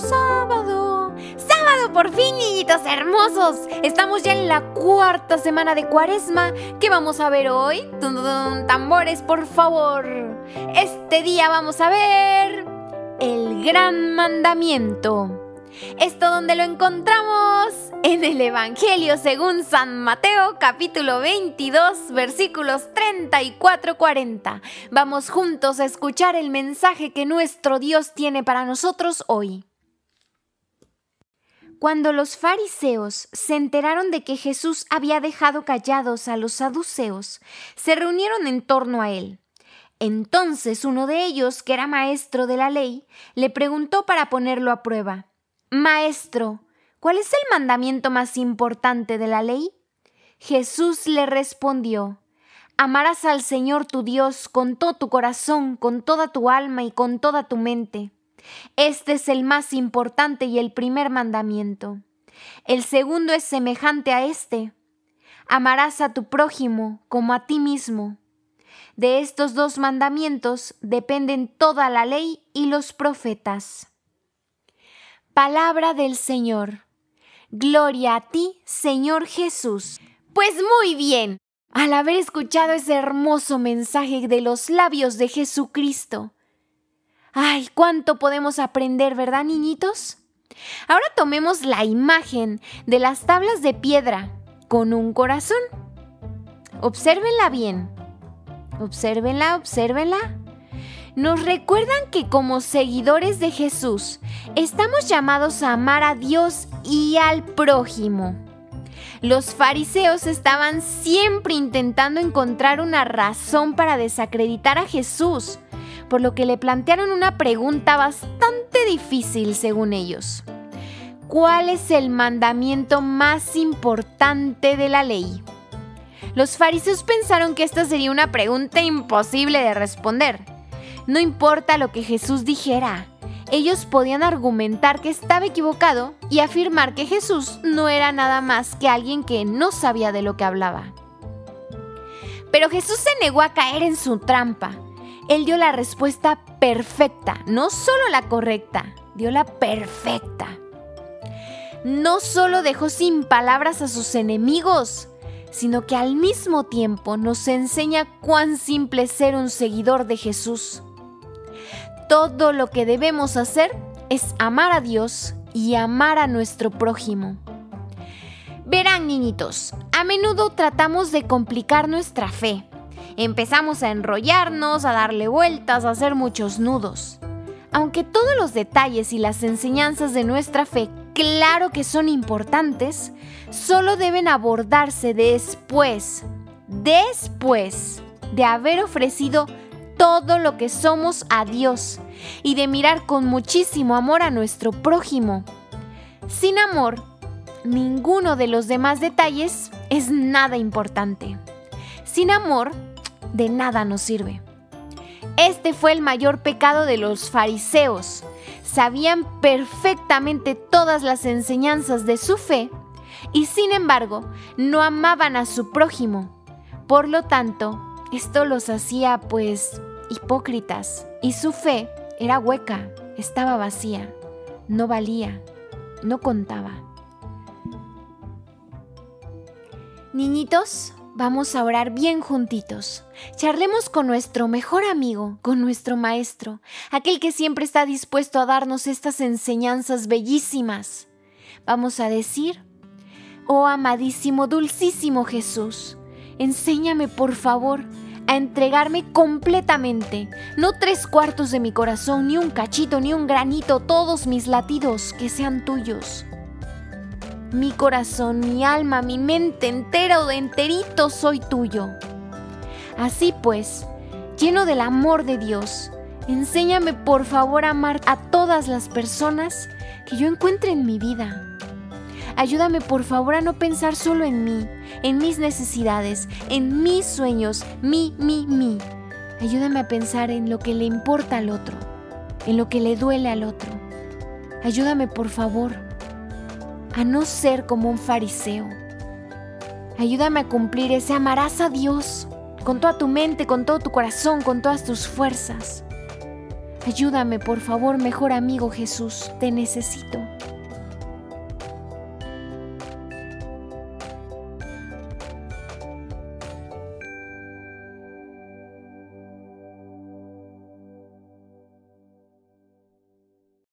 sábado. ¡Sábado por fin, niñitos hermosos! Estamos ya en la cuarta semana de cuaresma. ¿Qué vamos a ver hoy? tambores, por favor. Este día vamos a ver el gran mandamiento. Esto donde lo encontramos en el Evangelio según San Mateo capítulo 22 versículos 34-40. Vamos juntos a escuchar el mensaje que nuestro Dios tiene para nosotros hoy. Cuando los fariseos se enteraron de que Jesús había dejado callados a los saduceos, se reunieron en torno a él. Entonces uno de ellos, que era maestro de la ley, le preguntó para ponerlo a prueba. Maestro, ¿cuál es el mandamiento más importante de la ley? Jesús le respondió, Amarás al Señor tu Dios con todo tu corazón, con toda tu alma y con toda tu mente. Este es el más importante y el primer mandamiento. El segundo es semejante a este. Amarás a tu prójimo como a ti mismo. De estos dos mandamientos dependen toda la ley y los profetas. Palabra del Señor. Gloria a ti, Señor Jesús. Pues muy bien, al haber escuchado ese hermoso mensaje de los labios de Jesucristo. Ay, cuánto podemos aprender, ¿verdad, niñitos? Ahora tomemos la imagen de las tablas de piedra con un corazón. Obsérvenla bien. Obsérvenla, obsérvenla nos recuerdan que como seguidores de Jesús estamos llamados a amar a Dios y al prójimo. Los fariseos estaban siempre intentando encontrar una razón para desacreditar a Jesús, por lo que le plantearon una pregunta bastante difícil según ellos. ¿Cuál es el mandamiento más importante de la ley? Los fariseos pensaron que esta sería una pregunta imposible de responder no importa lo que Jesús dijera, ellos podían argumentar que estaba equivocado y afirmar que Jesús no era nada más que alguien que no sabía de lo que hablaba. Pero Jesús se negó a caer en su trampa. Él dio la respuesta perfecta, no solo la correcta, dio la perfecta. No solo dejó sin palabras a sus enemigos, sino que al mismo tiempo nos enseña cuán simple es ser un seguidor de Jesús. Todo lo que debemos hacer es amar a Dios y amar a nuestro prójimo. Verán, niñitos, a menudo tratamos de complicar nuestra fe. Empezamos a enrollarnos, a darle vueltas, a hacer muchos nudos. Aunque todos los detalles y las enseñanzas de nuestra fe, claro que son importantes, solo deben abordarse después, después de haber ofrecido todo lo que somos a Dios y de mirar con muchísimo amor a nuestro prójimo. Sin amor, ninguno de los demás detalles es nada importante. Sin amor, de nada nos sirve. Este fue el mayor pecado de los fariseos. Sabían perfectamente todas las enseñanzas de su fe y sin embargo no amaban a su prójimo. Por lo tanto, esto los hacía pues hipócritas y su fe era hueca, estaba vacía, no valía, no contaba. Niñitos, vamos a orar bien juntitos. Charlemos con nuestro mejor amigo, con nuestro maestro, aquel que siempre está dispuesto a darnos estas enseñanzas bellísimas. Vamos a decir, oh amadísimo, dulcísimo Jesús, enséñame por favor a entregarme completamente, no tres cuartos de mi corazón, ni un cachito, ni un granito, todos mis latidos que sean tuyos. Mi corazón, mi alma, mi mente entera o de enterito soy tuyo. Así pues, lleno del amor de Dios, enséñame por favor a amar a todas las personas que yo encuentre en mi vida Ayúdame por favor a no pensar solo en mí, en mis necesidades, en mis sueños, mi, mi, mi. Ayúdame a pensar en lo que le importa al otro, en lo que le duele al otro. Ayúdame por favor a no ser como un fariseo. Ayúdame a cumplir ese amarás a Dios con toda tu mente, con todo tu corazón, con todas tus fuerzas. Ayúdame, por favor, mejor amigo Jesús, te necesito.